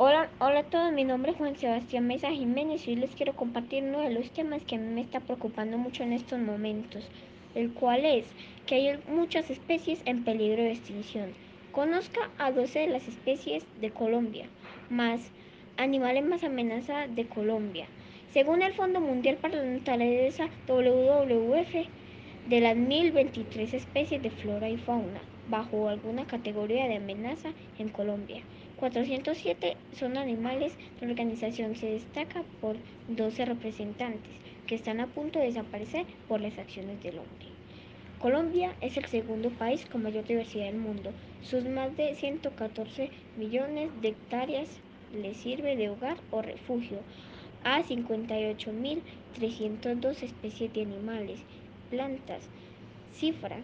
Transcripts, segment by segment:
Hola, hola a todos, mi nombre es Juan Sebastián Mesa Jiménez y hoy les quiero compartir uno de los temas que a mí me está preocupando mucho en estos momentos, el cual es que hay muchas especies en peligro de extinción. Conozca a 12 de las especies de Colombia, más animales más amenazados de Colombia. Según el Fondo Mundial para la Naturaleza WWF, de las 1023 especies de flora y fauna bajo alguna categoría de amenaza en Colombia, 407 son animales. La organización se destaca por 12 representantes que están a punto de desaparecer por las acciones del hombre. Colombia es el segundo país con mayor diversidad del mundo. Sus más de 114 millones de hectáreas le sirve de hogar o refugio a 58.302 especies de animales, plantas. Cifra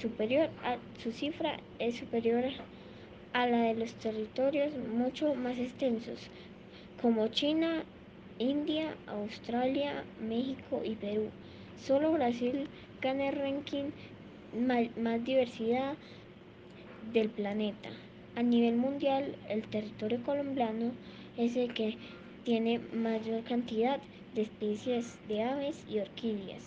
superior a, su cifra es superior a la de los territorios mucho más extensos, como China, India, Australia, México y Perú. Solo Brasil gana el ranking más diversidad del planeta. A nivel mundial, el territorio colombiano es el que tiene mayor cantidad de especies de aves y orquídeas.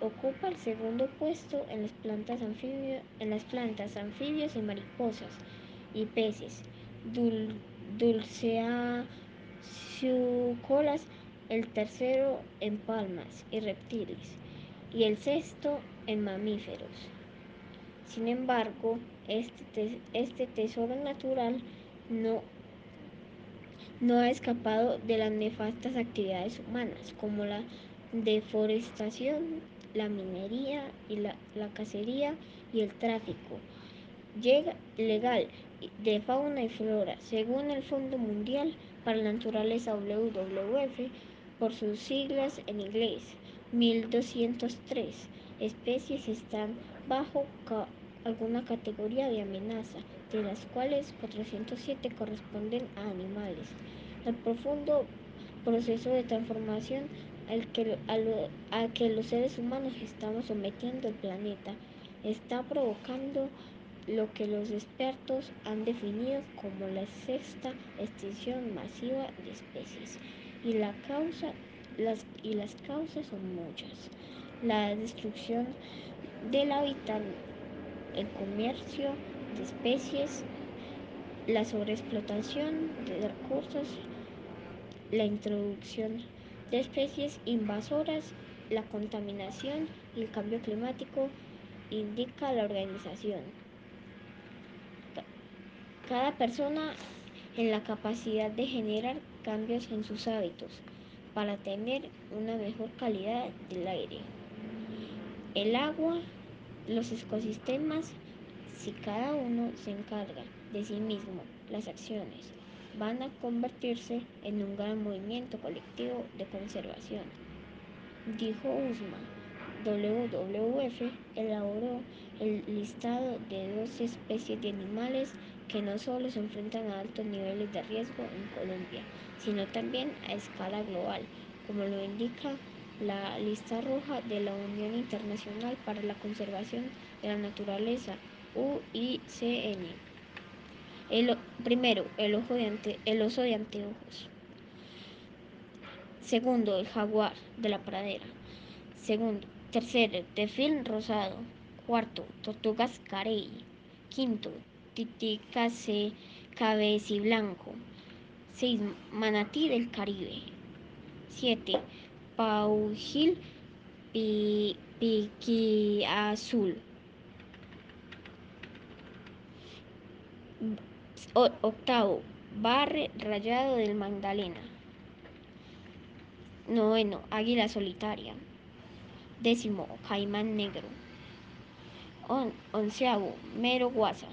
Ocupa el segundo puesto en las plantas anfibios, en las plantas anfibios y mariposas y peces. Dul dulceaciucolas, el tercero en palmas y reptiles y el sexto en mamíferos. Sin embargo, este, este tesoro natural no, no ha escapado de las nefastas actividades humanas, como la deforestación, la minería y la, la cacería y el tráfico llega legal de fauna y flora, según el Fondo Mundial para la Naturaleza WWF, por sus siglas en inglés. 1203 especies están bajo alguna categoría de amenaza, de las cuales 407 corresponden a animales. El profundo proceso de transformación al que, a, lo, a que los seres humanos estamos sometiendo el planeta está provocando lo que los expertos han definido como la sexta extinción masiva de especies. Y, la causa, las, y las causas son muchas. La destrucción del hábitat, el comercio de especies, la sobreexplotación de recursos, la introducción de especies invasoras, la contaminación y el cambio climático, indica la organización cada persona en la capacidad de generar cambios en sus hábitos para tener una mejor calidad del aire. El agua, los ecosistemas, si cada uno se encarga de sí mismo, las acciones van a convertirse en un gran movimiento colectivo de conservación, dijo Usma. WWF elaboró el listado de dos especies de animales que no solo se enfrentan a altos niveles de riesgo en Colombia, sino también a escala global, como lo indica la lista roja de la Unión Internacional para la Conservación de la Naturaleza, UICN. El, primero, el, ojo de ante, el oso de anteojos. Segundo, el jaguar de la pradera. Segundo, tercero, delfín rosado. Cuarto, tortugas carey. Quinto, titicase cabeciblanco. 6. Manatí del Caribe. 7. Paujil pi, piqui azul. O, octavo, barre rayado del Magdalena. Noveno, águila solitaria. Décimo, caimán negro. On, onceavo, mero guasa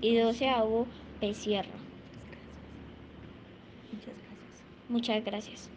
y doceavo Pesierra. Muchas gracias. Muchas gracias.